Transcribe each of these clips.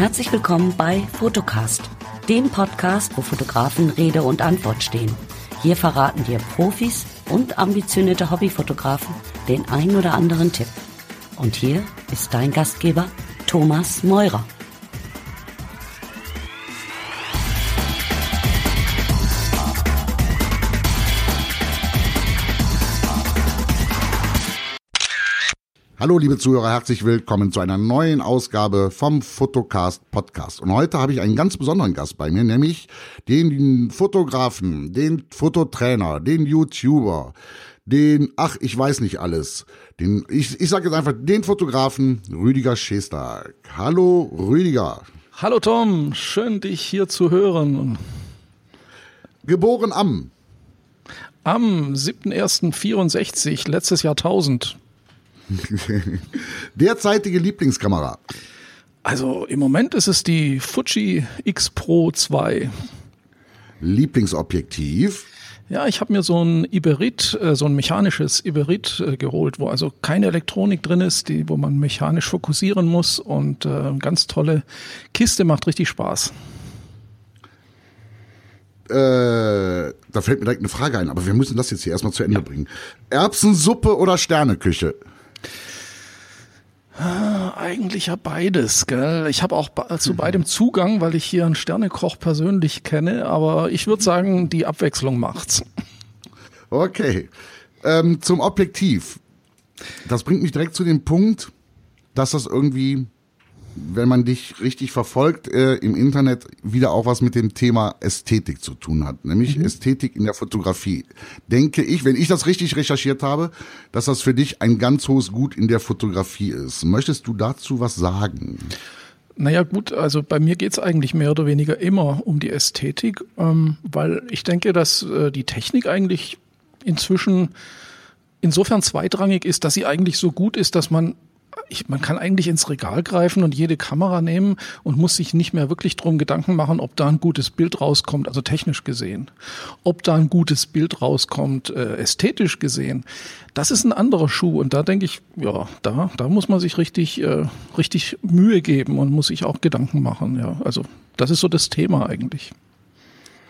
Herzlich willkommen bei Fotocast, dem Podcast, wo Fotografen Rede und Antwort stehen. Hier verraten dir Profis und ambitionierte Hobbyfotografen den ein oder anderen Tipp. Und hier ist dein Gastgeber Thomas Meurer. Hallo liebe Zuhörer, herzlich willkommen zu einer neuen Ausgabe vom Fotocast Podcast. Und heute habe ich einen ganz besonderen Gast bei mir, nämlich den Fotografen, den Fototrainer, den YouTuber, den, ach, ich weiß nicht alles, den, ich, ich sage jetzt einfach den Fotografen Rüdiger Schestag. Hallo Rüdiger. Hallo Tom, schön dich hier zu hören. Geboren am am 7.1.64, letztes Jahrtausend. Derzeitige Lieblingskamera. Also im Moment ist es die Fuji X Pro 2. Lieblingsobjektiv. Ja, ich habe mir so ein Iberit, äh, so ein mechanisches Iberit äh, geholt, wo also keine Elektronik drin ist, die, wo man mechanisch fokussieren muss und äh, ganz tolle Kiste macht richtig Spaß. Äh, da fällt mir direkt eine Frage ein, aber wir müssen das jetzt hier erstmal zu Ende ja. bringen. Erbsensuppe oder Sterneküche? Ah, eigentlich ja beides, gell? Ich habe auch zu beidem Zugang, weil ich hier einen Sternekoch persönlich kenne, aber ich würde sagen, die Abwechslung macht's. Okay. Ähm, zum Objektiv. Das bringt mich direkt zu dem Punkt, dass das irgendwie wenn man dich richtig verfolgt äh, im Internet, wieder auch was mit dem Thema Ästhetik zu tun hat, nämlich mhm. Ästhetik in der Fotografie. Denke ich, wenn ich das richtig recherchiert habe, dass das für dich ein ganz hohes Gut in der Fotografie ist. Möchtest du dazu was sagen? Naja gut, also bei mir geht's eigentlich mehr oder weniger immer um die Ästhetik, ähm, weil ich denke, dass äh, die Technik eigentlich inzwischen insofern zweitrangig ist, dass sie eigentlich so gut ist, dass man ich, man kann eigentlich ins Regal greifen und jede Kamera nehmen und muss sich nicht mehr wirklich drum Gedanken machen, ob da ein gutes Bild rauskommt, also technisch gesehen. Ob da ein gutes Bild rauskommt, äh, ästhetisch gesehen. Das ist ein anderer Schuh und da denke ich, ja, da, da muss man sich richtig, äh, richtig Mühe geben und muss sich auch Gedanken machen. Ja, also das ist so das Thema eigentlich.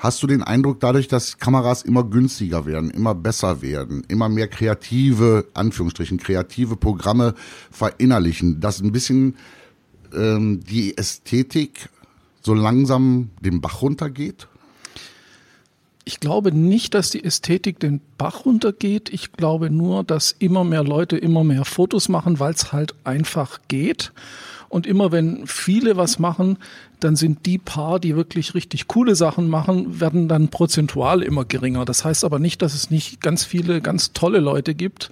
Hast du den Eindruck, dadurch, dass Kameras immer günstiger werden, immer besser werden, immer mehr kreative, Anführungsstrichen, kreative Programme verinnerlichen, dass ein bisschen ähm, die Ästhetik so langsam den Bach runtergeht? Ich glaube nicht, dass die Ästhetik den Bach runtergeht. Ich glaube nur, dass immer mehr Leute immer mehr Fotos machen, weil es halt einfach geht. Und immer wenn viele was machen, dann sind die paar, die wirklich richtig coole Sachen machen, werden dann prozentual immer geringer. Das heißt aber nicht, dass es nicht ganz viele ganz tolle Leute gibt.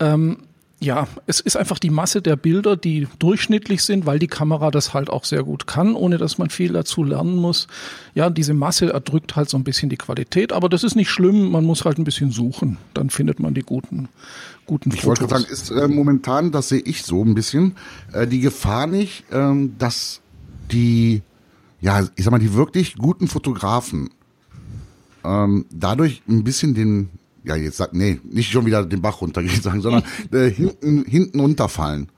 Ähm, ja, es ist einfach die Masse der Bilder, die durchschnittlich sind, weil die Kamera das halt auch sehr gut kann, ohne dass man viel dazu lernen muss. Ja, diese Masse erdrückt halt so ein bisschen die Qualität, aber das ist nicht schlimm, man muss halt ein bisschen suchen, dann findet man die guten, guten ich Fotos. Ich wollte sagen, ist äh, momentan, das sehe ich so ein bisschen, äh, die Gefahr nicht, ähm, dass die, ja, ich sag mal, die wirklich guten Fotografen ähm, dadurch ein bisschen den ja, jetzt sagt, nee, nicht schon wieder den Bach runtergehen sagen, sondern äh, hinten, hinten runterfallen.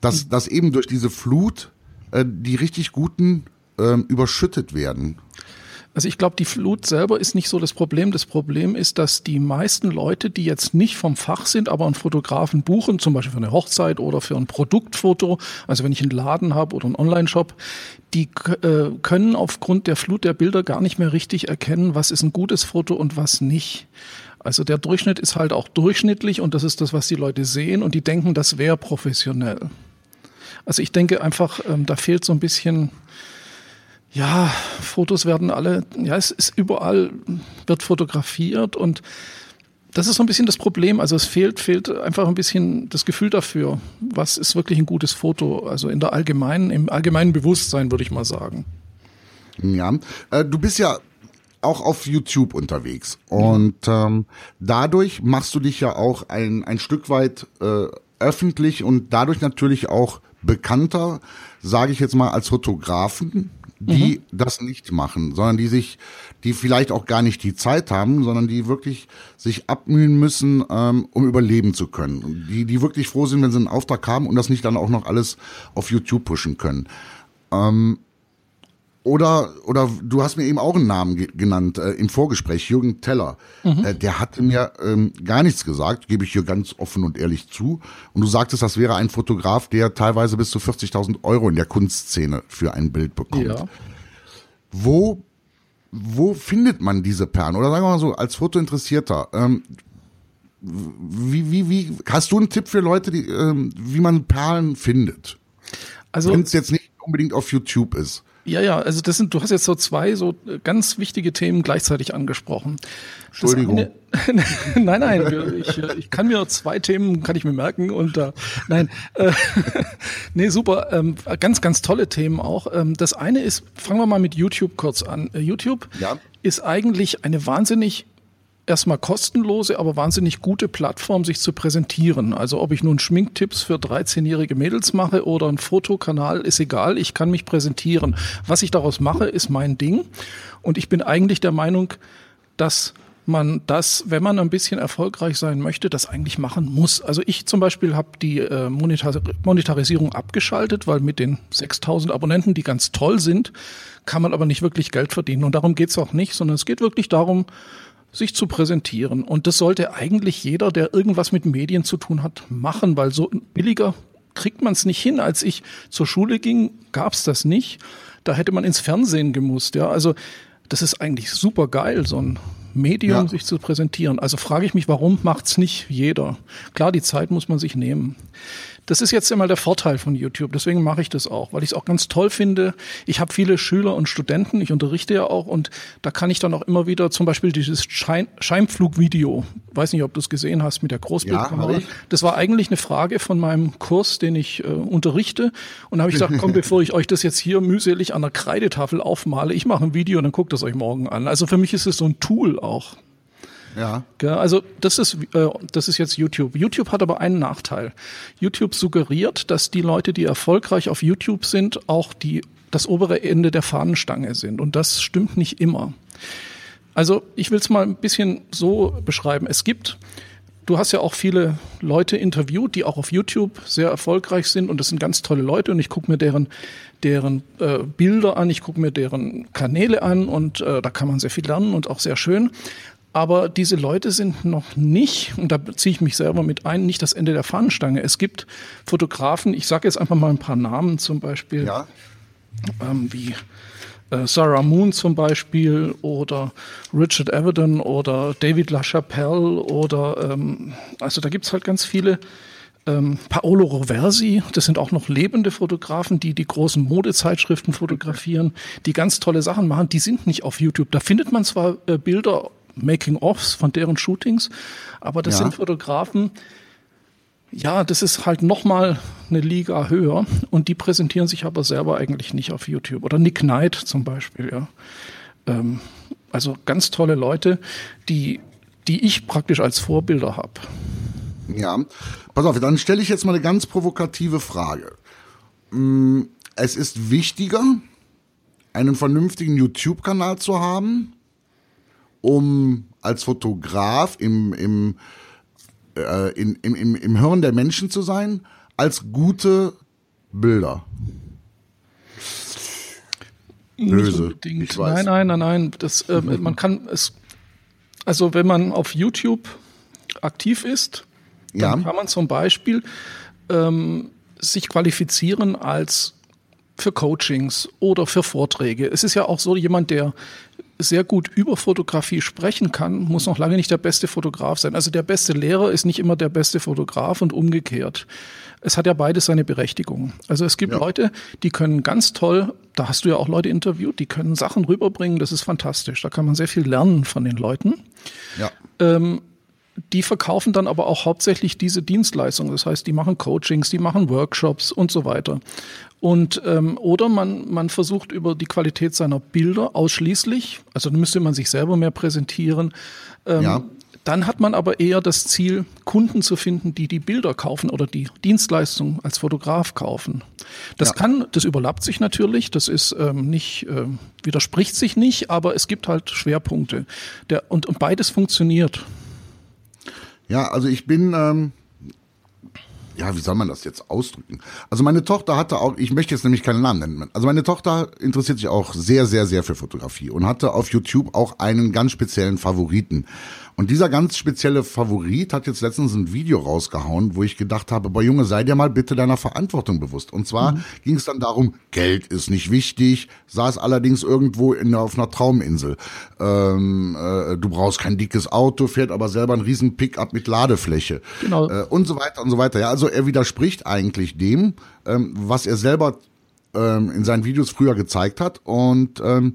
Dass, dass eben durch diese Flut äh, die richtig guten äh, überschüttet werden. Also ich glaube, die Flut selber ist nicht so das Problem. Das Problem ist, dass die meisten Leute, die jetzt nicht vom Fach sind, aber einen Fotografen buchen, zum Beispiel für eine Hochzeit oder für ein Produktfoto, also wenn ich einen Laden habe oder einen Online-Shop, die äh, können aufgrund der Flut der Bilder gar nicht mehr richtig erkennen, was ist ein gutes Foto und was nicht. Also der Durchschnitt ist halt auch durchschnittlich und das ist das, was die Leute sehen und die denken, das wäre professionell. Also ich denke einfach, ähm, da fehlt so ein bisschen, ja, Fotos werden alle, ja, es ist überall, wird fotografiert und das ist so ein bisschen das Problem. Also es fehlt, fehlt einfach ein bisschen das Gefühl dafür, was ist wirklich ein gutes Foto. Also in der allgemeinen, im allgemeinen Bewusstsein würde ich mal sagen. Ja, äh, du bist ja auch auf YouTube unterwegs. Und ähm, dadurch machst du dich ja auch ein, ein Stück weit äh, öffentlich und dadurch natürlich auch bekannter, sage ich jetzt mal, als Fotografen, die mhm. das nicht machen, sondern die sich, die vielleicht auch gar nicht die Zeit haben, sondern die wirklich sich abmühen müssen, ähm, um überleben zu können. Die, die wirklich froh sind, wenn sie einen Auftrag haben und das nicht dann auch noch alles auf YouTube pushen können. Ähm, oder, oder du hast mir eben auch einen Namen ge genannt äh, im Vorgespräch, Jürgen Teller. Mhm. Äh, der hatte mir ähm, gar nichts gesagt, gebe ich hier ganz offen und ehrlich zu. Und du sagtest, das wäre ein Fotograf, der teilweise bis zu 40.000 Euro in der Kunstszene für ein Bild bekommt. Ja. Wo, wo findet man diese Perlen? Oder sagen wir mal so, als Fotointeressierter, ähm, wie, wie, wie, hast du einen Tipp für Leute, die, ähm, wie man Perlen findet? Also, Wenn es jetzt nicht unbedingt auf YouTube ist. Ja, ja, also das sind, du hast jetzt so zwei so ganz wichtige Themen gleichzeitig angesprochen. Entschuldigung. Eine, nein, nein, ich, ich kann mir zwei Themen, kann ich mir merken und äh, nein, äh, nee, super, ähm, ganz, ganz tolle Themen auch. Ähm, das eine ist, fangen wir mal mit YouTube kurz an. Äh, YouTube ja. ist eigentlich eine wahnsinnig erstmal kostenlose, aber wahnsinnig gute Plattform, sich zu präsentieren. Also ob ich nun Schminktipps für 13-jährige Mädels mache oder ein Fotokanal, ist egal. Ich kann mich präsentieren. Was ich daraus mache, ist mein Ding. Und ich bin eigentlich der Meinung, dass man das, wenn man ein bisschen erfolgreich sein möchte, das eigentlich machen muss. Also ich zum Beispiel habe die äh, Monetar Monetarisierung abgeschaltet, weil mit den 6000 Abonnenten, die ganz toll sind, kann man aber nicht wirklich Geld verdienen. Und darum geht's auch nicht, sondern es geht wirklich darum, sich zu präsentieren. Und das sollte eigentlich jeder, der irgendwas mit Medien zu tun hat, machen, weil so billiger kriegt man es nicht hin. Als ich zur Schule ging, gab es das nicht. Da hätte man ins Fernsehen gemusst. Ja, also das ist eigentlich super geil, so ein Medium ja. sich zu präsentieren. Also frage ich mich, warum macht's nicht jeder? Klar, die Zeit muss man sich nehmen. Das ist jetzt immer der Vorteil von YouTube. Deswegen mache ich das auch, weil ich es auch ganz toll finde. Ich habe viele Schüler und Studenten, ich unterrichte ja auch und da kann ich dann auch immer wieder zum Beispiel dieses Schein Scheinflugvideo, weiß nicht, ob du es gesehen hast mit der Großbildkamera. Ja, das war eigentlich eine Frage von meinem Kurs, den ich äh, unterrichte und da habe ich gesagt, komm, bevor ich euch das jetzt hier mühselig an der Kreidetafel aufmale, ich mache ein Video und dann guckt das euch morgen an. Also für mich ist es so ein Tool auch. Ja. Also das ist, äh, das ist jetzt YouTube. YouTube hat aber einen Nachteil. YouTube suggeriert, dass die Leute, die erfolgreich auf YouTube sind, auch die, das obere Ende der Fahnenstange sind. Und das stimmt nicht immer. Also ich will es mal ein bisschen so beschreiben. Es gibt Du hast ja auch viele Leute interviewt, die auch auf YouTube sehr erfolgreich sind und das sind ganz tolle Leute und ich gucke mir deren, deren äh, Bilder an, ich gucke mir deren Kanäle an und äh, da kann man sehr viel lernen und auch sehr schön. Aber diese Leute sind noch nicht, und da ziehe ich mich selber mit ein, nicht das Ende der Fahnenstange. Es gibt Fotografen, ich sage jetzt einfach mal ein paar Namen, zum Beispiel ja. ähm, wie äh, Sarah Moon zum Beispiel oder Richard Avedon oder David LaChapelle oder ähm, also da gibt's halt ganz viele. Ähm, Paolo Roversi, das sind auch noch lebende Fotografen, die die großen Modezeitschriften fotografieren, die ganz tolle Sachen machen. Die sind nicht auf YouTube. Da findet man zwar äh, Bilder Making-ofs von deren Shootings. Aber das ja. sind Fotografen, ja, das ist halt nochmal eine Liga höher und die präsentieren sich aber selber eigentlich nicht auf YouTube. Oder Nick Knight zum Beispiel, ja. Ähm, also ganz tolle Leute, die, die ich praktisch als Vorbilder habe. Ja, pass auf, dann stelle ich jetzt mal eine ganz provokative Frage. Mm, es ist wichtiger, einen vernünftigen YouTube-Kanal zu haben um als Fotograf im, im, äh, in, im, im, im Hirn der Menschen zu sein, als gute Bilder. Böse. Nein, nein, nein, nein. Das, äh, man kann es, also wenn man auf YouTube aktiv ist, dann ja. kann man zum Beispiel ähm, sich qualifizieren als für Coachings oder für Vorträge. Es ist ja auch so jemand, der sehr gut über Fotografie sprechen kann, muss noch lange nicht der beste Fotograf sein. Also der beste Lehrer ist nicht immer der beste Fotograf und umgekehrt. Es hat ja beides seine Berechtigung. Also es gibt ja. Leute, die können ganz toll, da hast du ja auch Leute interviewt, die können Sachen rüberbringen, das ist fantastisch. Da kann man sehr viel lernen von den Leuten. Ja. Ähm, die verkaufen dann aber auch hauptsächlich diese Dienstleistungen. Das heißt, die machen Coachings, die machen Workshops und so weiter. Und ähm, oder man, man versucht über die Qualität seiner Bilder ausschließlich, also müsste man sich selber mehr präsentieren. Ähm, ja. Dann hat man aber eher das Ziel, Kunden zu finden, die die Bilder kaufen oder die Dienstleistung als Fotograf kaufen. Das ja. kann, das überlappt sich natürlich, das ist ähm, nicht, äh, widerspricht sich nicht, aber es gibt halt Schwerpunkte. Der, und, und beides funktioniert. Ja, also ich bin, ähm, ja, wie soll man das jetzt ausdrücken? Also meine Tochter hatte auch, ich möchte jetzt nämlich keinen Namen nennen, also meine Tochter interessiert sich auch sehr, sehr, sehr für Fotografie und hatte auf YouTube auch einen ganz speziellen Favoriten. Und dieser ganz spezielle Favorit hat jetzt letztens ein Video rausgehauen, wo ich gedacht habe, boah Junge, sei dir mal bitte deiner Verantwortung bewusst. Und zwar mhm. ging es dann darum, Geld ist nicht wichtig, saß allerdings irgendwo in, auf einer Trauminsel. Ähm, äh, du brauchst kein dickes Auto, fährt aber selber ein riesen Pickup mit Ladefläche. Genau. Äh, und so weiter und so weiter. Ja, also er widerspricht eigentlich dem, ähm, was er selber ähm, in seinen Videos früher gezeigt hat. Und ähm,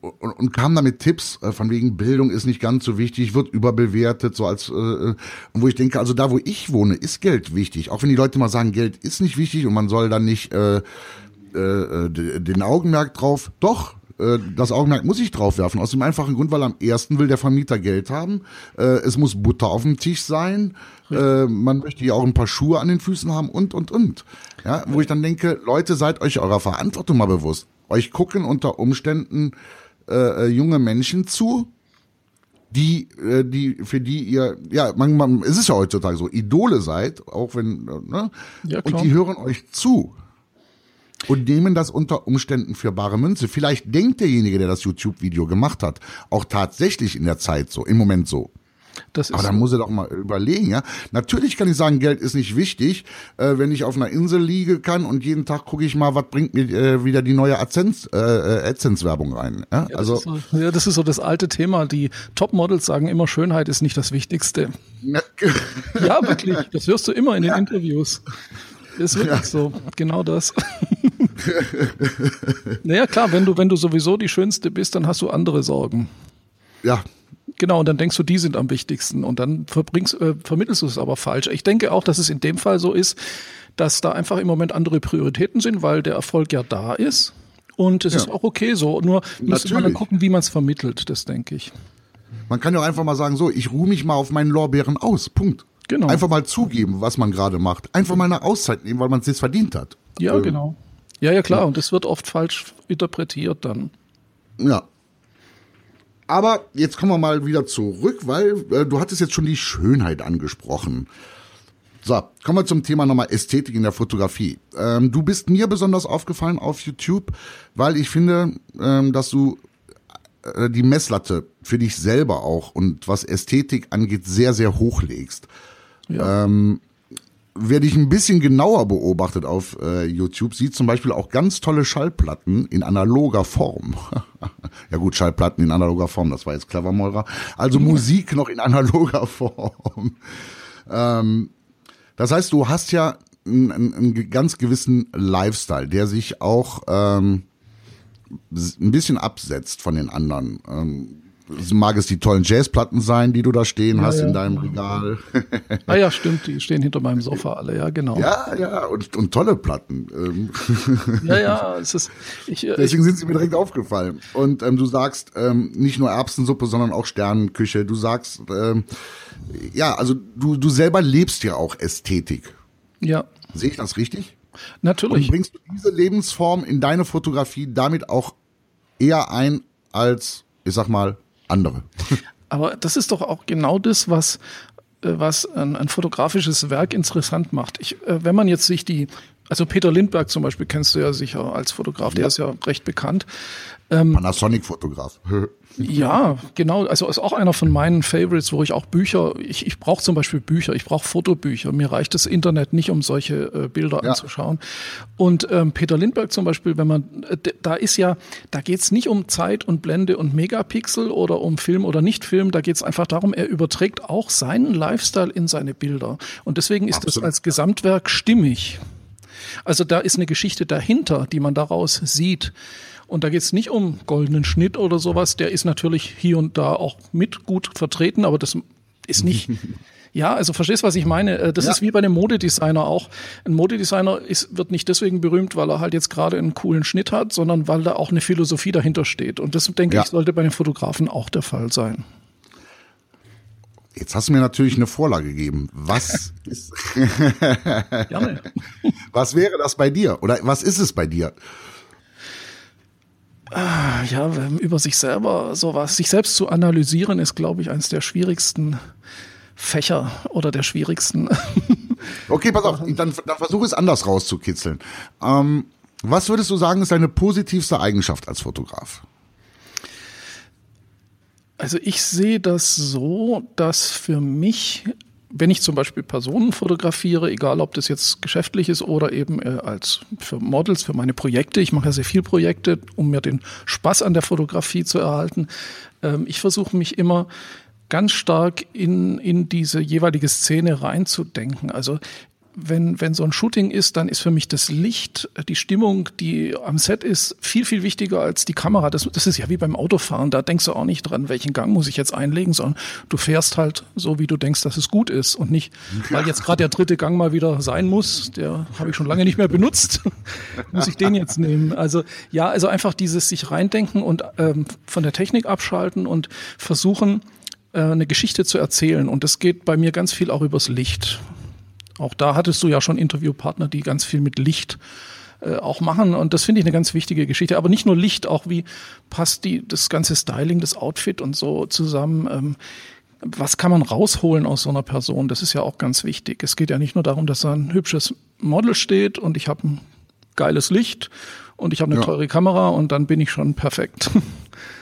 und, und kam da mit Tipps äh, von wegen Bildung ist nicht ganz so wichtig, wird überbewertet, so als äh, und wo ich denke, also da wo ich wohne, ist Geld wichtig. Auch wenn die Leute mal sagen, Geld ist nicht wichtig und man soll dann nicht äh, äh, den Augenmerk drauf. Doch, äh, das Augenmerk muss ich drauf werfen. Aus dem einfachen Grund, weil am ersten will der Vermieter Geld haben. Äh, es muss Butter auf dem Tisch sein. Äh, man möchte ja auch ein paar Schuhe an den Füßen haben und, und, und. Ja, wo ich dann denke, Leute, seid euch eurer Verantwortung mal bewusst. Euch gucken unter Umständen äh, äh, junge Menschen zu, die, äh, die, für die ihr, ja, man, man, es ist ja heutzutage so, Idole seid, auch wenn, äh, ne? Ja, und die hören euch zu und nehmen das unter Umständen für bare Münze. Vielleicht denkt derjenige, der das YouTube-Video gemacht hat, auch tatsächlich in der Zeit so, im Moment so. Das Aber dann muss er doch mal überlegen, ja. Natürlich kann ich sagen, Geld ist nicht wichtig, äh, wenn ich auf einer Insel liege kann und jeden Tag gucke ich mal, was bringt mir äh, wieder die neue AdSense, äh, AdSense-Werbung rein. Ja, ja also das so, ja, das ist so das alte Thema. Die Topmodels sagen immer, Schönheit ist nicht das Wichtigste. ja, wirklich. Das hörst du immer in den ja. Interviews. Ist wirklich ja. so. Genau das. naja, klar, wenn du, wenn du sowieso die Schönste bist, dann hast du andere Sorgen. Ja, Genau, und dann denkst du, die sind am wichtigsten und dann verbringst, äh, vermittelst du es aber falsch. Ich denke auch, dass es in dem Fall so ist, dass da einfach im Moment andere Prioritäten sind, weil der Erfolg ja da ist. Und es ja. ist auch okay so. Nur müsste man dann gucken, wie man es vermittelt, das denke ich. Man kann ja auch einfach mal sagen, so, ich ruhe mich mal auf meinen Lorbeeren aus. Punkt. Genau. Einfach mal zugeben, was man gerade macht. Einfach mal eine Auszeit nehmen, weil man es jetzt verdient hat. Ja, ähm, genau. Ja, ja, klar. Und das wird oft falsch interpretiert dann. Ja, aber jetzt kommen wir mal wieder zurück, weil äh, du hattest jetzt schon die Schönheit angesprochen. So, kommen wir zum Thema nochmal Ästhetik in der Fotografie. Ähm, du bist mir besonders aufgefallen auf YouTube, weil ich finde, ähm, dass du äh, die Messlatte für dich selber auch und was Ästhetik angeht sehr, sehr hoch legst. Ja. Ähm, wer dich ein bisschen genauer beobachtet auf äh, YouTube, sieht zum Beispiel auch ganz tolle Schallplatten in analoger Form. ja gut, Schallplatten in analoger Form, das war jetzt clever, Meurer. Also Musik noch in analoger Form. Ähm, das heißt, du hast ja einen, einen ganz gewissen Lifestyle, der sich auch ähm, ein bisschen absetzt von den anderen. Ähm, mag es die tollen Jazzplatten sein, die du da stehen ja, hast ja. in deinem Regal. ah ja, stimmt, die stehen hinter meinem Sofa alle, ja, genau. Ja, ja, und, und tolle Platten. Ähm. ja, ja, es ist. Ich, äh, Deswegen ich, sind sie mir direkt aufgefallen. Und ähm, du sagst ähm, nicht nur Erbsensuppe, sondern auch Sternenküche. Du sagst, ähm, ja, also du, du selber lebst ja auch Ästhetik. Ja. Sehe ich das richtig? Natürlich. Und bringst du diese Lebensform in deine Fotografie damit auch eher ein als, ich sag mal, andere. Aber das ist doch auch genau das, was äh, was ein, ein fotografisches Werk interessant macht. Ich, äh, wenn man jetzt sich die, also Peter Lindberg zum Beispiel kennst du ja sicher als Fotograf, der ist ja recht bekannt. Ähm, Panasonic-Fotograf. Ja, genau. Also ist auch einer von meinen Favorites, wo ich auch Bücher, ich, ich brauche zum Beispiel Bücher, ich brauche Fotobücher. Mir reicht das Internet nicht, um solche äh, Bilder ja. anzuschauen. Und ähm, Peter Lindbergh zum Beispiel, wenn man, äh, da ist ja, da geht's nicht um Zeit und Blende und Megapixel oder um Film oder Nicht-Film, da geht's einfach darum, er überträgt auch seinen Lifestyle in seine Bilder. Und deswegen ist Absolut. das als Gesamtwerk stimmig. Also da ist eine Geschichte dahinter, die man daraus sieht. Und da geht es nicht um goldenen Schnitt oder sowas. Der ist natürlich hier und da auch mit gut vertreten, aber das ist nicht. Ja, also verstehst, was ich meine? Äh, das ja. ist wie bei einem Modedesigner auch. Ein Modedesigner ist, wird nicht deswegen berühmt, weil er halt jetzt gerade einen coolen Schnitt hat, sondern weil da auch eine Philosophie dahinter steht. Und das, denke ja. ich, sollte bei den Fotografen auch der Fall sein. Jetzt hast du mir natürlich eine Vorlage gegeben. Was ist, was wäre das bei dir? Oder was ist es bei dir? Ah, ja, über sich selber sowas, sich selbst zu analysieren, ist, glaube ich, eines der schwierigsten Fächer oder der schwierigsten Okay, pass auf, dann, dann versuche es anders rauszukitzeln. Ähm, was würdest du sagen, ist deine positivste Eigenschaft als Fotograf? Also ich sehe das so, dass für mich, wenn ich zum Beispiel Personen fotografiere, egal ob das jetzt geschäftlich ist oder eben äh, als für Models, für meine Projekte, ich mache ja sehr viel Projekte, um mir den Spaß an der Fotografie zu erhalten. Ähm, ich versuche mich immer ganz stark in, in diese jeweilige Szene reinzudenken. Also wenn, wenn so ein Shooting ist, dann ist für mich das Licht, die Stimmung, die am Set ist, viel, viel wichtiger als die Kamera. Das, das ist ja wie beim Autofahren. Da denkst du auch nicht dran, welchen Gang muss ich jetzt einlegen, sondern du fährst halt so, wie du denkst, dass es gut ist und nicht, weil jetzt gerade der dritte Gang mal wieder sein muss. Der habe ich schon lange nicht mehr benutzt. muss ich den jetzt nehmen? Also ja, also einfach dieses sich reindenken und ähm, von der Technik abschalten und versuchen, äh, eine Geschichte zu erzählen. Und das geht bei mir ganz viel auch übers Licht. Auch da hattest du ja schon Interviewpartner, die ganz viel mit Licht äh, auch machen. Und das finde ich eine ganz wichtige Geschichte. Aber nicht nur Licht, auch wie passt die, das ganze Styling, das Outfit und so zusammen. Ähm, was kann man rausholen aus so einer Person? Das ist ja auch ganz wichtig. Es geht ja nicht nur darum, dass da ein hübsches Model steht und ich habe ein geiles Licht und ich habe eine ja. teure Kamera und dann bin ich schon perfekt.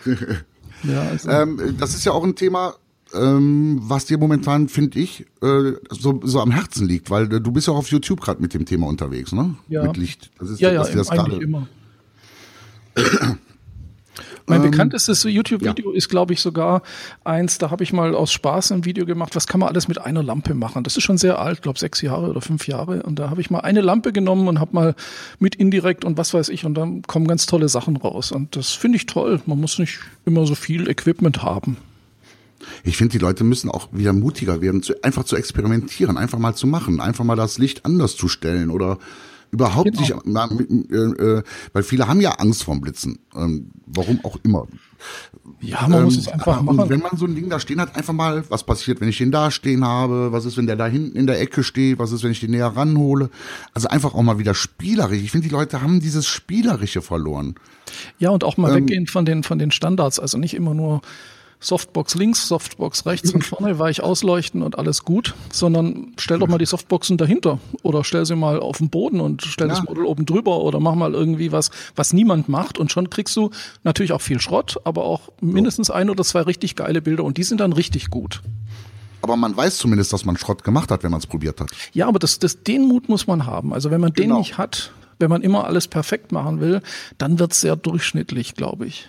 ja, also. ähm, das ist ja auch ein Thema, ähm, was dir momentan, finde ich, äh, so, so am Herzen liegt, weil äh, du bist ja auch auf YouTube gerade mit dem Thema unterwegs, ne? Ja. Mit Licht. Das ist, ja, ja, das eigentlich immer. Mein ähm, bekanntestes YouTube-Video ja. ist, glaube ich, sogar eins, da habe ich mal aus Spaß ein Video gemacht, was kann man alles mit einer Lampe machen. Das ist schon sehr alt, glaube sechs Jahre oder fünf Jahre. Und da habe ich mal eine Lampe genommen und habe mal mit indirekt und was weiß ich, und dann kommen ganz tolle Sachen raus. Und das finde ich toll. Man muss nicht immer so viel Equipment haben. Ich finde, die Leute müssen auch wieder mutiger werden, zu, einfach zu experimentieren, einfach mal zu machen, einfach mal das Licht anders zu stellen oder überhaupt genau. sich, äh, äh, weil viele haben ja Angst vorm Blitzen, ähm, warum auch immer. Ja, man ähm, muss es einfach machen. Und wenn man so ein Ding da stehen hat, einfach mal, was passiert, wenn ich den da stehen habe? Was ist, wenn der da hinten in der Ecke steht? Was ist, wenn ich den näher ranhole? Also einfach auch mal wieder spielerisch. Ich finde, die Leute haben dieses Spielerische verloren. Ja, und auch mal ähm, weggehen von den, von den Standards. Also nicht immer nur Softbox links, Softbox rechts und vorne weich ausleuchten und alles gut, sondern stell doch mal die Softboxen dahinter oder stell sie mal auf den Boden und stell ja. das Model oben drüber oder mach mal irgendwie was, was niemand macht und schon kriegst du natürlich auch viel Schrott, aber auch mindestens ein oder zwei richtig geile Bilder und die sind dann richtig gut. Aber man weiß zumindest, dass man Schrott gemacht hat, wenn man es probiert hat. Ja, aber das, das, den Mut muss man haben. Also wenn man genau. den nicht hat, wenn man immer alles perfekt machen will, dann wird es sehr durchschnittlich, glaube ich.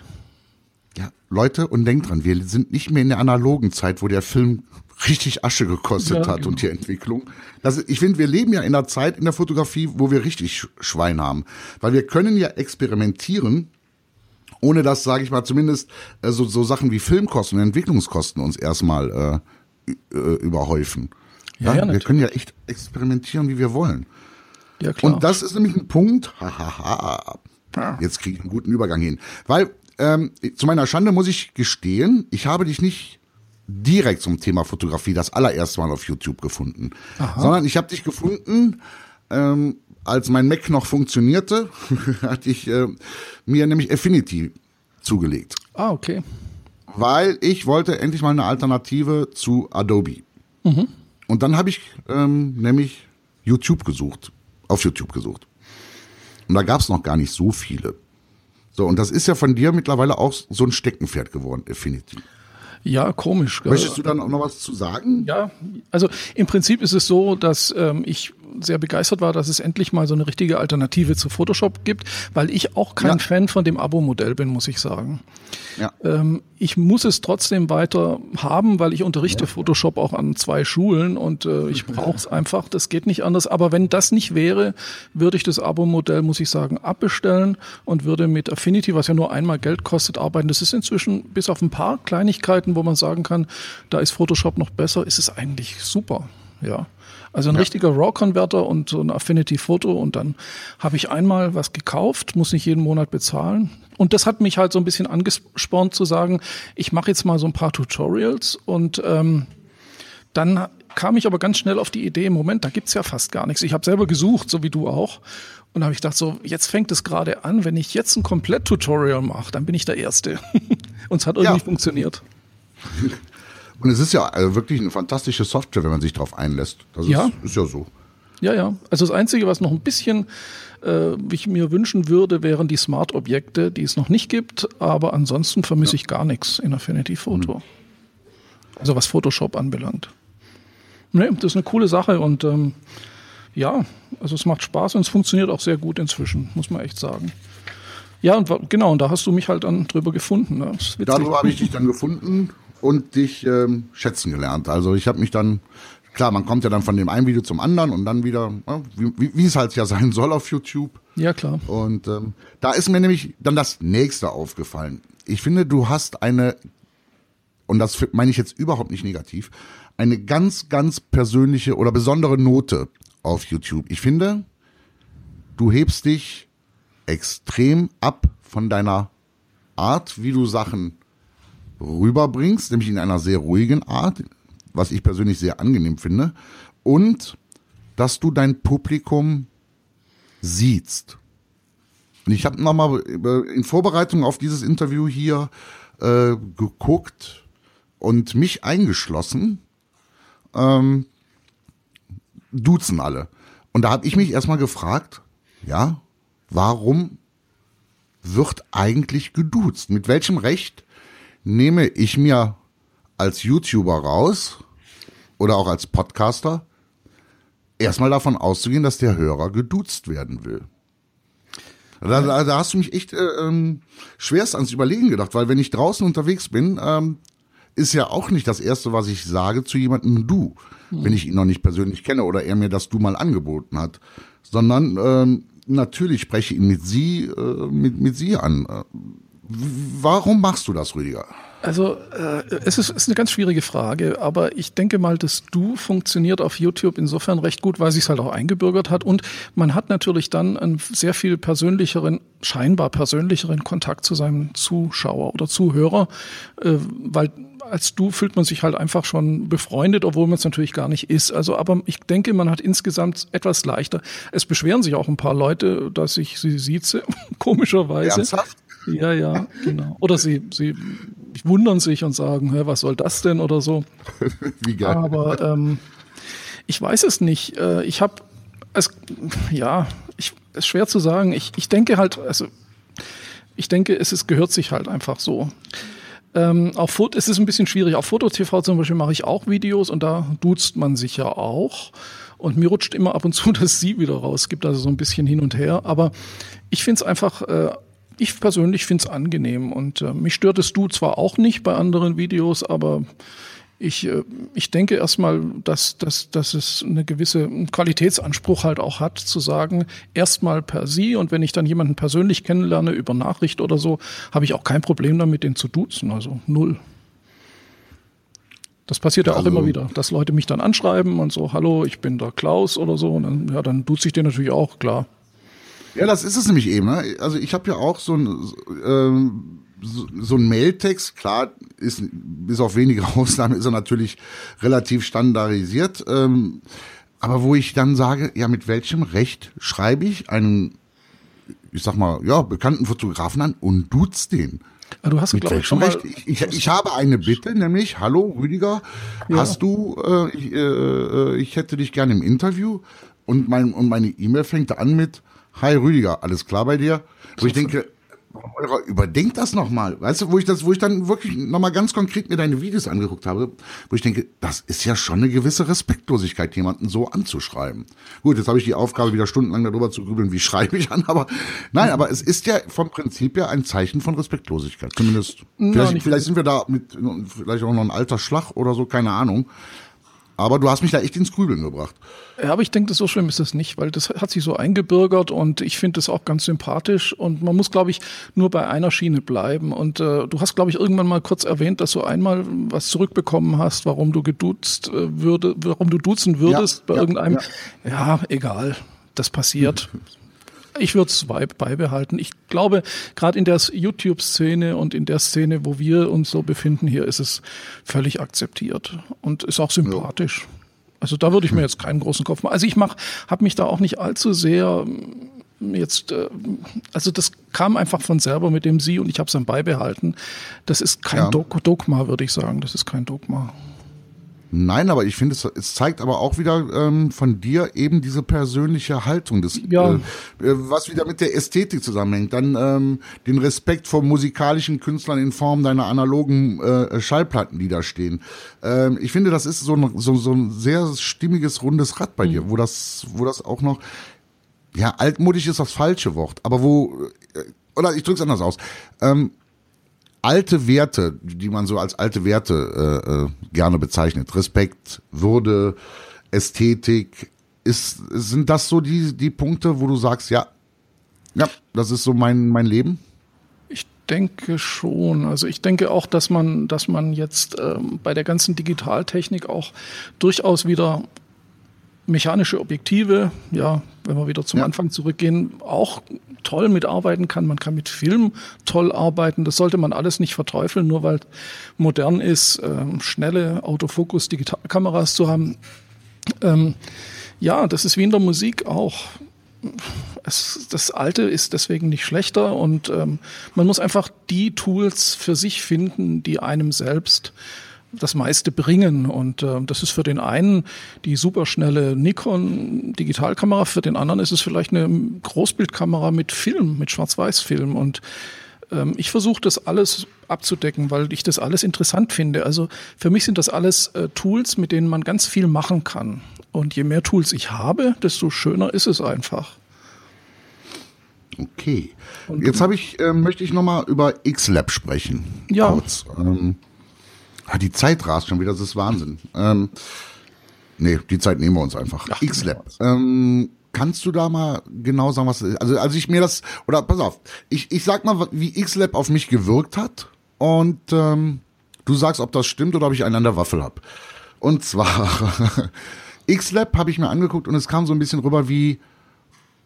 Ja, Leute, und denkt dran, wir sind nicht mehr in der analogen Zeit, wo der Film richtig Asche gekostet ja, hat genau. und die Entwicklung. Das, ich finde, wir leben ja in einer Zeit in der Fotografie, wo wir richtig Schwein haben. Weil wir können ja experimentieren, ohne dass, sage ich mal, zumindest äh, so, so Sachen wie Filmkosten und Entwicklungskosten uns erstmal äh, äh, überhäufen. Ja, ja, wir können ja echt experimentieren, wie wir wollen. Ja, klar. Und das ist nämlich ein Punkt, hahaha, jetzt kriege ich einen guten Übergang hin. Weil ähm, zu meiner Schande muss ich gestehen, ich habe dich nicht direkt zum Thema Fotografie das allererste Mal auf YouTube gefunden, Aha. sondern ich habe dich gefunden, ähm, als mein Mac noch funktionierte, hatte ich äh, mir nämlich Affinity zugelegt. Ah, okay. Weil ich wollte endlich mal eine Alternative zu Adobe. Mhm. Und dann habe ich ähm, nämlich YouTube gesucht, auf YouTube gesucht. Und da gab es noch gar nicht so viele. So, und das ist ja von dir mittlerweile auch so ein Steckenpferd geworden, Affinity. Ja, komisch. Gell? Möchtest du dann auch noch was zu sagen? Ja, also im Prinzip ist es so, dass ähm, ich sehr begeistert war, dass es endlich mal so eine richtige Alternative zu Photoshop gibt, weil ich auch kein ja. Fan von dem Abo-Modell bin, muss ich sagen. Ja. Ähm, ich muss es trotzdem weiter haben, weil ich unterrichte ja. Photoshop auch an zwei Schulen und äh, ich brauche es einfach. Das geht nicht anders. Aber wenn das nicht wäre, würde ich das Abo-Modell, muss ich sagen, abbestellen und würde mit Affinity, was ja nur einmal Geld kostet, arbeiten. Das ist inzwischen bis auf ein paar Kleinigkeiten, wo man sagen kann, da ist Photoshop noch besser, ist es eigentlich super. Ja. Also ein ja. richtiger RAW-Converter und so ein Affinity-Foto und dann habe ich einmal was gekauft, muss nicht jeden Monat bezahlen. Und das hat mich halt so ein bisschen angespornt zu sagen, ich mache jetzt mal so ein paar Tutorials und ähm, dann kam ich aber ganz schnell auf die Idee, im Moment, da gibt's ja fast gar nichts. Ich habe selber gesucht, so wie du auch. Und habe ich gedacht, so, jetzt fängt es gerade an, wenn ich jetzt ein Komplett-Tutorial mache, dann bin ich der Erste. und es hat irgendwie ja. funktioniert. Und es ist ja also wirklich eine fantastische Software, wenn man sich darauf einlässt. Das ist ja. ist ja so. Ja, ja. Also das Einzige, was noch ein bisschen äh, ich mir wünschen würde, wären die Smart-Objekte, die es noch nicht gibt. Aber ansonsten vermisse ja. ich gar nichts in Affinity Photo. Mhm. Also was Photoshop anbelangt. Nee, das ist eine coole Sache und ähm, ja, also es macht Spaß und es funktioniert auch sehr gut inzwischen, muss man echt sagen. Ja, und genau, und da hast du mich halt dann drüber gefunden. Ne? Darüber habe ich dich dann gefunden und dich ähm, schätzen gelernt. Also ich habe mich dann, klar, man kommt ja dann von dem einen Video zum anderen und dann wieder, ja, wie, wie es halt ja sein soll auf YouTube. Ja, klar. Und ähm, da ist mir nämlich dann das nächste aufgefallen. Ich finde, du hast eine, und das meine ich jetzt überhaupt nicht negativ, eine ganz, ganz persönliche oder besondere Note auf YouTube. Ich finde, du hebst dich extrem ab von deiner Art, wie du Sachen rüberbringst, nämlich in einer sehr ruhigen Art, was ich persönlich sehr angenehm finde, und dass du dein Publikum siehst. Und ich habe nochmal in Vorbereitung auf dieses Interview hier äh, geguckt und mich eingeschlossen, ähm, duzen alle. Und da habe ich mich erstmal gefragt, ja, warum wird eigentlich geduzt? Mit welchem Recht nehme ich mir als YouTuber raus oder auch als Podcaster erstmal davon auszugehen, dass der Hörer geduzt werden will? Da, da, da hast du mich echt äh, ähm, schwerst ans Überlegen gedacht, weil wenn ich draußen unterwegs bin, ähm, ist ja auch nicht das Erste, was ich sage zu jemandem du, mhm. wenn ich ihn noch nicht persönlich kenne oder er mir das du mal angeboten hat, sondern ähm, natürlich spreche ich ihn mit Sie, äh, mit, mit Sie an. Äh, warum machst du das, Rüdiger? Also äh, es ist, ist eine ganz schwierige Frage, aber ich denke mal, das Du funktioniert auf YouTube insofern recht gut, weil sich es halt auch eingebürgert hat und man hat natürlich dann einen sehr viel persönlicheren, scheinbar persönlicheren Kontakt zu seinem Zuschauer oder Zuhörer, äh, weil als du fühlt man sich halt einfach schon befreundet, obwohl man es natürlich gar nicht ist. Also, aber ich denke, man hat insgesamt etwas leichter. Es beschweren sich auch ein paar Leute, dass ich sie sieze, komischerweise. Ernsthaft? Ja, ja, genau. Oder sie, sie wundern sich und sagen, Hä, was soll das denn oder so. Wie geil. Aber ähm, ich weiß es nicht. Äh, ich habe es, ja, ich, es ist schwer zu sagen. Ich, ich denke halt, also ich denke, es ist, gehört sich halt einfach so. Ähm, auf Foto, es ist ein bisschen schwierig. Auf Foto-TV zum Beispiel mache ich auch Videos und da duzt man sich ja auch. Und mir rutscht immer ab und zu das Sie wieder raus. Es gibt also so ein bisschen hin und her. Aber ich finde es einfach, äh, ich persönlich finde es angenehm. Und äh, mich stört es Du zwar auch nicht bei anderen Videos, aber ich, äh, ich denke erstmal, dass, dass, dass es eine gewisse Qualitätsanspruch halt auch hat, zu sagen, erstmal per Sie und wenn ich dann jemanden persönlich kennenlerne über Nachricht oder so, habe ich auch kein Problem damit, den zu duzen. Also null. Das passiert ja auch immer wieder, dass Leute mich dann anschreiben und so, hallo, ich bin der Klaus oder so. Und dann, ja, dann duze ich den natürlich auch, klar. Ja, das ist es nämlich eben. Ne? Also ich habe ja auch so ein, ähm, so, so ein Mailtext, klar, ist bis auf wenige Ausnahmen ist er natürlich relativ standardisiert. Ähm, aber wo ich dann sage, ja, mit welchem Recht schreibe ich einen, ich sag mal, ja, bekannten Fotografen an und duzt den? Ah, du hast, mit welchem Recht? Ich, ich, ich, habe eine Bitte, nämlich, hallo Rüdiger, ja. hast du, äh, ich, äh, äh ich hätte dich gerne im Interview und, mein, und meine E-Mail fängt an mit, hi Rüdiger, alles klar bei dir? Wo ich denke, überdenkt das nochmal. Weißt du, wo ich das, wo ich dann wirklich nochmal ganz konkret mir deine Videos angeguckt habe, wo ich denke, das ist ja schon eine gewisse Respektlosigkeit, jemanden so anzuschreiben. Gut, jetzt habe ich die Aufgabe, wieder stundenlang darüber zu grübeln, wie schreibe ich an, aber nein, aber es ist ja vom Prinzip ja ein Zeichen von Respektlosigkeit. Zumindest. Vielleicht, vielleicht sind wir da mit, vielleicht auch noch ein alter Schlag oder so, keine Ahnung. Aber du hast mich da echt ins Grübeln gebracht. Ja, aber ich denke, so schlimm ist es nicht, weil das hat sich so eingebürgert und ich finde das auch ganz sympathisch und man muss, glaube ich, nur bei einer Schiene bleiben. Und äh, du hast, glaube ich, irgendwann mal kurz erwähnt, dass du einmal was zurückbekommen hast, warum du geduzt äh, würde, warum du duzen würdest ja, bei ja, irgendeinem. Ja. ja, egal. Das passiert. Ich würde es beibehalten. Ich glaube, gerade in der YouTube-Szene und in der Szene, wo wir uns so befinden, hier ist es völlig akzeptiert und ist auch sympathisch. Ja. Also da würde ich mir jetzt keinen großen Kopf machen. Also ich mach, habe mich da auch nicht allzu sehr ähm, jetzt, äh, also das kam einfach von selber mit dem Sie und ich habe es dann beibehalten. Das ist kein ja. Dogma, würde ich sagen. Das ist kein Dogma. Nein, aber ich finde, es, es zeigt aber auch wieder ähm, von dir eben diese persönliche Haltung, das, Ja. äh, was wieder mit der Ästhetik zusammenhängt. Dann ähm, den Respekt vor musikalischen Künstlern in Form deiner analogen äh, Schallplatten, die da stehen. Ähm, ich finde, das ist so ein, so, so ein sehr stimmiges, rundes Rad bei dir, wo das, wo das auch noch, ja, altmodisch ist das falsche Wort, aber wo, äh, oder ich drück's anders aus. Ähm, alte Werte, die man so als alte Werte äh, äh, gerne bezeichnet, Respekt, Würde, Ästhetik, ist, sind das so die, die Punkte, wo du sagst, ja, ja, das ist so mein, mein Leben? Ich denke schon. Also ich denke auch, dass man, dass man jetzt ähm, bei der ganzen Digitaltechnik auch durchaus wieder mechanische Objektive, ja, wenn wir wieder zum Ja. Anfang zurückgehen, auch toll mitarbeiten kann. Man kann mit Film toll arbeiten. Das sollte man alles nicht verteufeln, nur weil modern ist, ähm, schnelle Autofokus, Digitalkameras zu haben. Ähm, ja, das ist wie in der Musik auch. Es, das Alte ist deswegen nicht schlechter und ähm, man muss einfach die Tools für sich finden, die einem selbst das meiste bringen. Und äh, das ist für den einen die superschnelle Nikon Digitalkamera, für den anderen ist es vielleicht eine Großbildkamera mit Film, mit Schwarz-Weiß-Film. Und ähm, ich versuche das alles abzudecken, weil ich das alles interessant finde. Also für mich sind das alles äh, Tools, mit denen man ganz viel machen kann. Und je mehr Tools ich habe, desto schöner ist es einfach. Okay. Jetzt habe ich, äh, möchte ich nochmal über X-Lab sprechen. Ja. Kurz. Ähm, die Zeit rast schon wieder, das ist Wahnsinn. Ähm, nee, die Zeit nehmen wir uns einfach. Ach, X-Lab. Ähm, kannst du da mal genau sagen, was das ist? Also, als ich mir das, oder pass auf, ich, ich sag mal, wie X-Lab auf mich gewirkt hat und ähm, du sagst, ob das stimmt oder ob ich einen an der Waffel hab. Und zwar, X-Lab habe ich mir angeguckt und es kam so ein bisschen rüber wie,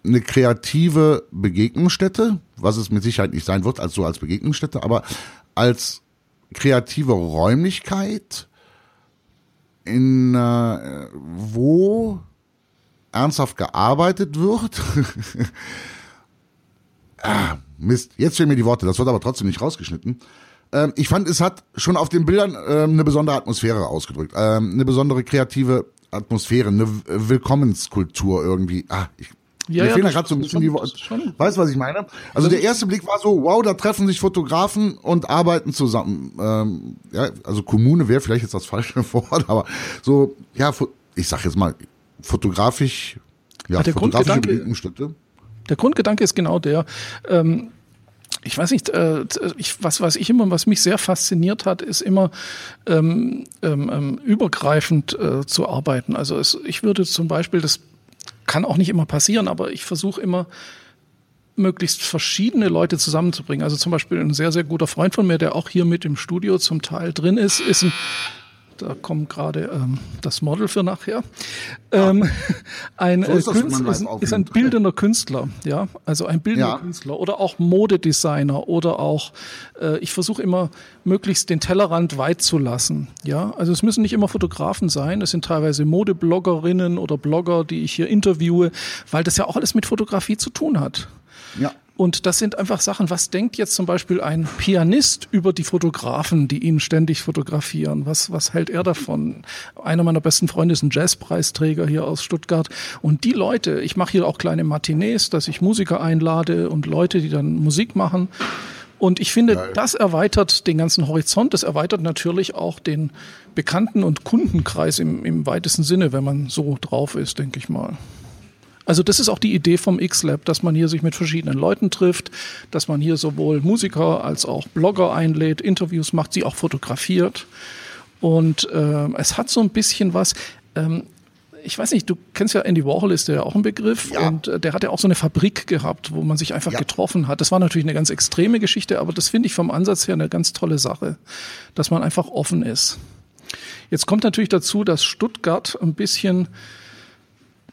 eine kreative Begegnungsstätte, was es mit Sicherheit nicht sein wird, als so als Begegnungsstätte, aber als kreative Räumlichkeit, in äh, wo ernsthaft gearbeitet wird. ah, Mist, jetzt fehlen mir die Worte, das wird aber trotzdem nicht rausgeschnitten. Ähm, ich fand, es hat schon auf den Bildern ähm, eine besondere Atmosphäre ausgedrückt, ähm, eine besondere kreative Atmosphäre, eine Willkommenskultur irgendwie. Ah, ich, Ja, mir ja, fehlen da gerade so ein bisschen schon- die schon. Weißt du, was ich meine? Also der erste Blick war so, wow, da treffen sich Fotografen und arbeiten zusammen. Ähm, ja, also Kommune wäre vielleicht jetzt das falsche Wort, aber so, ja, ich sag jetzt mal, fotografisch, ja, der fotografische Grundgedanke- Begegnungsstätte. Der Grundgedanke ist genau der. Ähm, ich weiß nicht, äh, ich, was, was ich immer, was mich sehr fasziniert hat, ist immer ähm, ähm, ähm, übergreifend äh, zu arbeiten. Also es, ich würde zum Beispiel, das kann auch nicht immer passieren, aber ich versuche immer möglichst verschiedene Leute zusammenzubringen. Also zum Beispiel ein sehr, sehr guter Freund von mir, der auch hier mit im Studio zum Teil drin ist, ist ein da kommt gerade ähm, das Model für nachher. Ähm, ein, So äh, ist das, Künstler, ist, ist ein bildender Künstler, ja, also ein bildender Ja. Künstler oder auch Modedesigner oder auch, äh, ich versuche immer möglichst den Tellerrand weit zu lassen, ja, also es müssen nicht immer Fotografen sein, es sind teilweise Modebloggerinnen oder Blogger, die ich hier interviewe, weil das ja auch alles mit Fotografie zu tun hat. Ja. Und das sind einfach Sachen, was denkt jetzt zum Beispiel ein Pianist über die Fotografen, die ihn ständig fotografieren? Was, was hält er davon? Einer meiner besten Freunde ist ein Jazzpreisträger hier aus Stuttgart. Und die Leute, ich mache hier auch kleine Matinees, dass ich Musiker einlade und Leute, die dann Musik machen. Und ich finde, Geil. das erweitert den ganzen Horizont. Das erweitert natürlich auch den Bekannten- und Kundenkreis im, im weitesten Sinne, wenn man so drauf ist, denke ich mal. Also das ist auch die Idee vom X-Lab, dass man hier sich mit verschiedenen Leuten trifft, dass man hier sowohl Musiker als auch Blogger einlädt, Interviews macht, sie auch fotografiert. Und ähm, es hat so ein bisschen was. Ähm, ich weiß nicht, du kennst ja Andy Warhol, ist der ja auch ein Begriff. Ja. Und äh, der hat ja auch so eine Fabrik gehabt, wo man sich einfach Ja. getroffen hat. Das war natürlich eine ganz extreme Geschichte, aber das finde ich vom Ansatz her eine ganz tolle Sache, dass man einfach offen ist. Jetzt kommt natürlich dazu, dass Stuttgart ein bisschen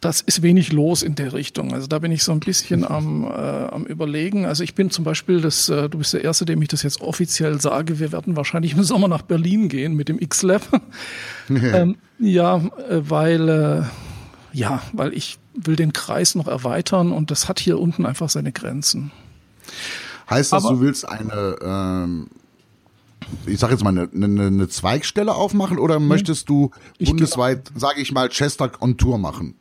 das ist wenig los in der Richtung. Also da bin ich so ein bisschen am, äh, am überlegen. Also ich bin zum Beispiel, das, äh, du bist der Erste, dem ich das jetzt offiziell sage, wir werden wahrscheinlich im Sommer nach Berlin gehen mit dem X-Lab. ähm, ja, äh, weil, äh, ja, weil ich will den Kreis noch erweitern und das hat hier unten einfach seine Grenzen. Heißt das, Aber- du willst eine, ähm, ich sage jetzt mal, eine, eine, eine Zweigstelle aufmachen oder möchtest du bundesweit, sage ich mal, Chester on Tour machen?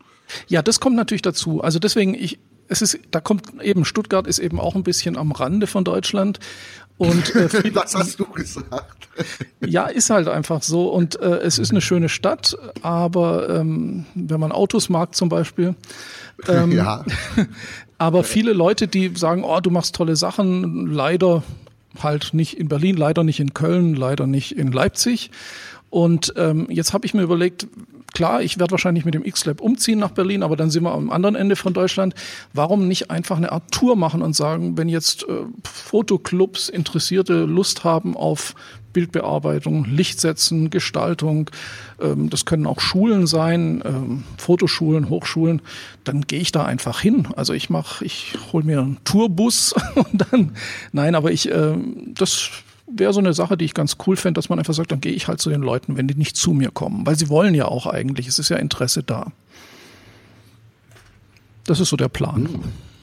Ja, das kommt natürlich dazu. Also deswegen, ich, es ist, da kommt eben, Stuttgart ist eben auch ein bisschen am Rande von Deutschland. Und äh, Das hast du gesagt. ja, ist halt einfach so. Und äh, es ist eine schöne Stadt, aber ähm, wenn man Autos mag zum Beispiel, ähm, ja. aber viele Leute, die sagen, oh, du machst tolle Sachen, leider halt nicht in Berlin, leider nicht in Köln, leider nicht in Leipzig. Und ähm, jetzt habe ich mir überlegt, klar, ich werde wahrscheinlich mit dem X-Lab umziehen nach Berlin, aber dann sind wir am anderen Ende von Deutschland. Warum nicht einfach eine Art Tour machen und sagen, wenn jetzt äh, Fotoclubs Interessierte Lust haben auf Bildbearbeitung, Lichtsetzen, Gestaltung, ähm, das können auch Schulen sein, ähm, Fotoschulen, Hochschulen, dann gehe ich da einfach hin. Also ich mache, ich hole mir einen Tourbus und dann, nein, aber ich, ähm, das wäre so eine Sache, die ich ganz cool fände, dass man einfach sagt, dann gehe ich halt zu den Leuten, wenn die nicht zu mir kommen, weil sie wollen ja auch eigentlich, es ist ja Interesse da. Das ist so der Plan.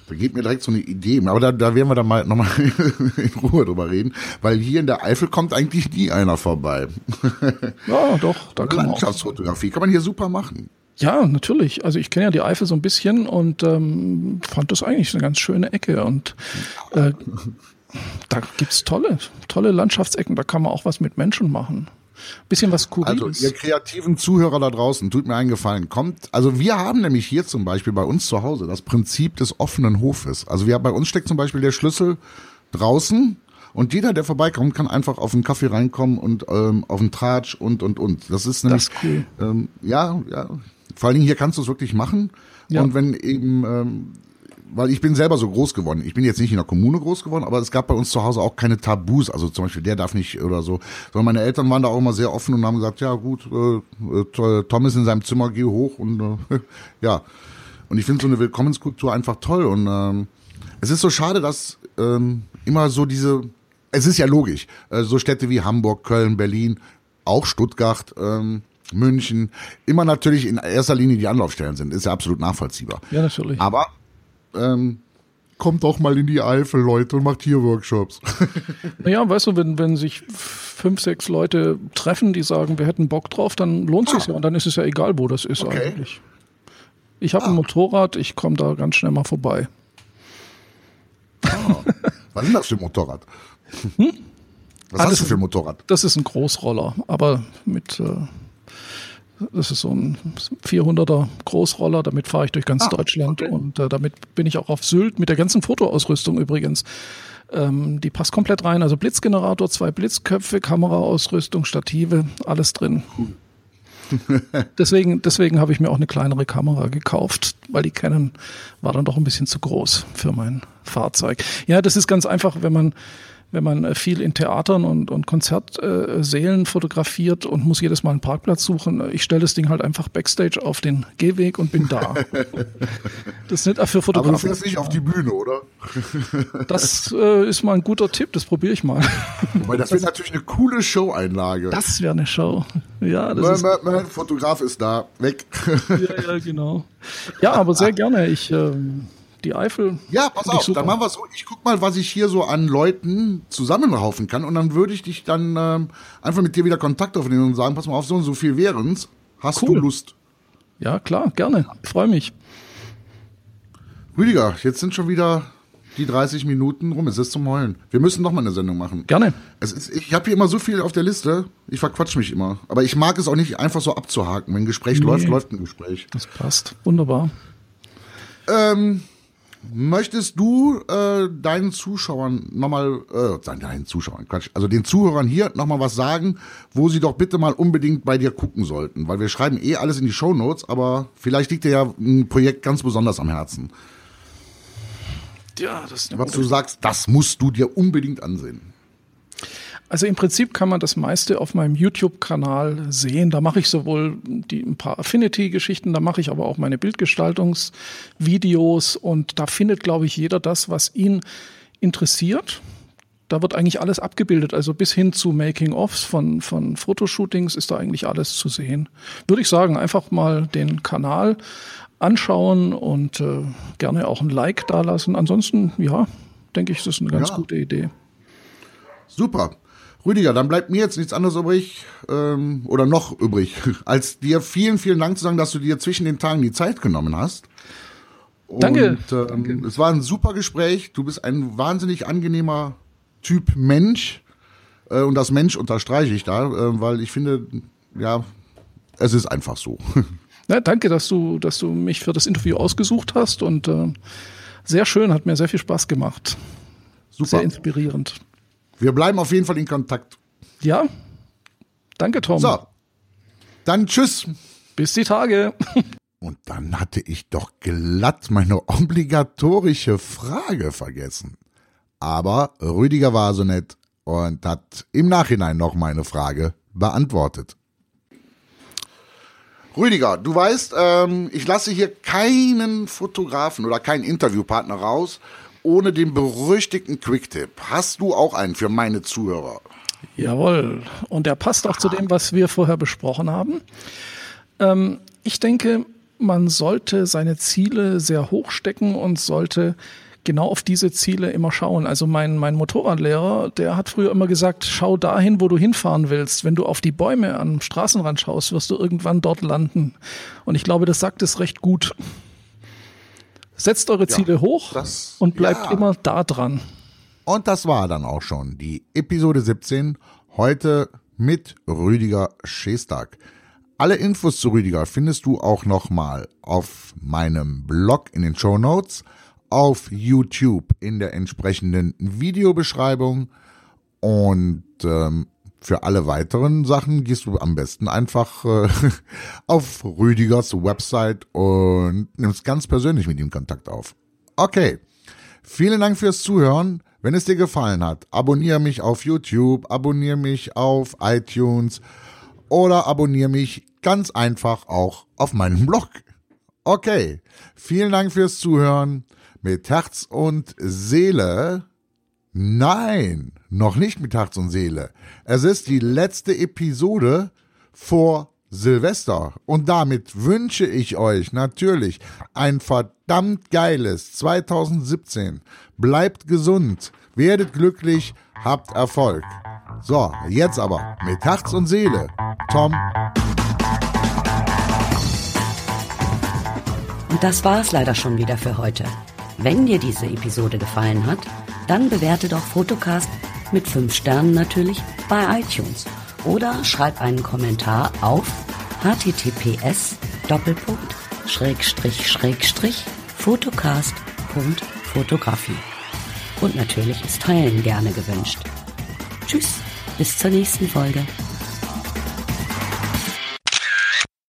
Da geht mir direkt so eine Idee. Aber da, da werden wir dann mal nochmal in Ruhe drüber reden, weil hier in der Eifel kommt eigentlich nie einer vorbei. Ja, doch, da kann man auch. Landschaftsfotografie kann man hier super machen. Ja, natürlich. Also ich kenne ja die Eifel so ein bisschen und ähm, fand das eigentlich eine ganz schöne Ecke. Und äh, da gibt's tolle, tolle Landschaftsecken, da kann man auch was mit Menschen machen. Bisschen was Also Kuriles. ihr kreativen Zuhörer da draußen, tut mir einen Gefallen, kommt. Also wir haben nämlich hier zum Beispiel bei uns zu Hause das Prinzip des offenen Hofes. Also wir bei uns steckt zum Beispiel der Schlüssel draußen und jeder, der vorbeikommt, kann einfach auf einen Kaffee reinkommen und ähm, auf einen Tratsch und und und. Das ist nämlich ist cool. ähm, ja, ja. Vor allen Dingen hier kannst du es wirklich machen. Ja. Und wenn eben ähm, weil ich bin selber so groß geworden. Ich bin jetzt nicht in der Kommune groß geworden, aber es gab bei uns zu Hause auch keine Tabus. Also zum Beispiel, der darf nicht oder so. Sondern meine Eltern waren da auch immer sehr offen und haben gesagt, ja gut, äh, äh, Tom ist in seinem Zimmer, geh hoch und äh, ja. Und ich finde so eine Willkommenskultur einfach toll. Und ähm, es ist so schade, dass ähm, immer so diese, es ist ja logisch, äh, so Städte wie Hamburg, Köln, Berlin, auch Stuttgart, ähm, München, immer natürlich in erster Linie die Anlaufstellen sind. Ist ja absolut nachvollziehbar. Ja, natürlich. Aber ähm, kommt doch mal in die Eifel, Leute, und macht hier Workshops. Naja, weißt du, wenn, wenn sich fünf, sechs Leute treffen, die sagen, wir hätten Bock drauf, dann lohnt sich ja und dann ist es ja egal, wo das ist Okay. eigentlich. Ich habe ein Motorrad, ich komme da ganz schnell mal vorbei. Was ist das für ein Motorrad? Was Ah, hast das du für ein Motorrad? Das ist ein Großroller, aber mit, äh, das ist so ein 400er Großroller, damit fahre ich durch ganz Deutschland und äh, damit bin ich auch auf Sylt mit der ganzen Fotoausrüstung übrigens. Ähm, die passt komplett rein, also Blitzgenerator, zwei Blitzköpfe, Kameraausrüstung, Stative, alles drin. deswegen deswegen habe ich mir auch eine kleinere Kamera gekauft, weil die Canon war dann doch ein bisschen zu groß für mein Fahrzeug. Ja, das ist ganz einfach, wenn man wenn man äh, viel in Theatern und, und Konzertsälen fotografiert und muss jedes Mal einen Parkplatz suchen. Ich stelle das Ding halt einfach backstage auf den Gehweg und bin da. das ist nicht für Aber du Fotografen. fährst nicht auf die Bühne, oder? Das äh, ist mal ein guter Tipp, das probiere ich mal. Weil das wäre natürlich eine coole Show-Einlage. Das wäre eine Show. Ja, das Mein, ist, mein, mein Fotograf ist da, weg. ja, ja, genau. Ja, aber sehr gerne. Ich, ähm, die Eifel. Ja, pass auf, super. dann machen wir so. Ich guck mal, was ich hier so an Leuten zusammenraufen kann und dann würde ich dich dann ähm, einfach mit dir wieder Kontakt aufnehmen und sagen, pass mal auf, so und so viel wären's. Hast Cool. du Lust? Ja, klar, gerne. Ich freue mich. Rüdiger, jetzt sind schon wieder die 30 Minuten rum. Es ist zum Heulen. Wir müssen noch mal eine Sendung machen. Gerne. Es ist, ich habe hier immer so viel auf der Liste. Ich verquatsch mich immer. Aber ich mag es auch nicht einfach so abzuhaken. Wenn ein Gespräch läuft, läuft ein Gespräch. Das passt. Wunderbar. Ähm, möchtest du äh, deinen Zuschauern nochmal, äh, deinen Zuschauern, Quatsch, also den Zuhörern hier nochmal was sagen, wo sie doch bitte mal unbedingt bei dir gucken sollten? Weil wir schreiben eh alles in die Shownotes, aber vielleicht liegt dir ja ein Projekt ganz besonders am Herzen. Ja, das ist eine Was du sagst, das musst du dir unbedingt ansehen. Also im Prinzip kann man das meiste auf meinem YouTube-Kanal sehen. Da mache ich sowohl die, ein paar Affinity-Geschichten, da mache ich aber auch meine Bildgestaltungsvideos und da findet, glaube ich, jeder das, was ihn interessiert. Da wird eigentlich alles abgebildet, also bis hin zu Making-ofs von, von Fotoshootings ist da eigentlich alles zu sehen. Würde ich sagen, einfach mal den Kanal anschauen und äh, gerne auch ein Like dalassen. Ansonsten, ja, denke ich, ist das eine ganz Ja. gute Idee. Super. Rüdiger, dann bleibt mir jetzt nichts anderes übrig ähm, oder noch übrig, als dir vielen, vielen Dank zu sagen, dass du dir zwischen den Tagen die Zeit genommen hast. Und, Danke. Ähm, Danke. Es war ein super Gespräch. Du bist ein wahnsinnig angenehmer Typ Mensch. Äh, und das Mensch unterstreiche ich da, äh, weil ich finde, ja, es ist einfach so. Ja, danke, dass du, dass du mich für das Interview ausgesucht hast und äh, sehr schön, hat mir sehr viel Spaß gemacht. Super. Sehr inspirierend. Wir bleiben auf jeden Fall in Kontakt. Ja. Danke, Tom. So. Dann tschüss. Bis die Tage. Und dann hatte ich doch glatt meine obligatorische Frage vergessen. Aber Rüdiger war so nett und hat im Nachhinein noch meine Frage beantwortet. Rüdiger, du weißt, ähm, ich lasse hier keinen Fotografen oder keinen Interviewpartner raus ohne den berüchtigten Quicktip. Hast du auch einen für meine Zuhörer? Jawohl. Und der passt auch zu dem, was wir vorher besprochen haben. Ähm, ich denke, man sollte seine Ziele sehr hoch stecken und sollte genau auf diese Ziele immer schauen. Also mein, mein Motorradlehrer, der hat früher immer gesagt, schau dahin, wo du hinfahren willst. Wenn du auf die Bäume am Straßenrand schaust, wirst du irgendwann dort landen. Und ich glaube, das sagt es recht gut. Setzt eure Ziele ja, hoch das, und bleibt ja. immer da dran. Und das war dann auch schon die Episode 17. Heute mit Rüdiger Schestag. Alle Infos zu Rüdiger findest du auch nochmal auf meinem Blog in den Show Notes auf YouTube in der entsprechenden Videobeschreibung. Und ähm, für alle weiteren Sachen gehst du am besten einfach äh, auf Rüdigers Website und nimmst ganz persönlich mit ihm Kontakt auf. Okay, vielen Dank fürs Zuhören. Wenn es dir gefallen hat, abonniere mich auf YouTube, abonniere mich auf iTunes oder abonniere mich ganz einfach auch auf meinem Blog. Okay, vielen Dank fürs Zuhören mit Herz und Seele. Nein, noch nicht mit Herz und Seele. Es ist die letzte Episode vor Silvester. Und damit wünsche ich euch natürlich ein verdammt geiles 2017. Bleibt gesund, werdet glücklich, habt Erfolg. So, jetzt aber mit Herz und Seele. Tom. Und das war's leider schon wieder für heute. Wenn dir diese Episode gefallen hat, dann bewerte doch Fotocast mit 5 Sternen natürlich bei iTunes oder schreib einen Kommentar auf https fotocast.fotografie. Und natürlich ist Teilen gerne gewünscht. Tschüss, bis zur nächsten Folge.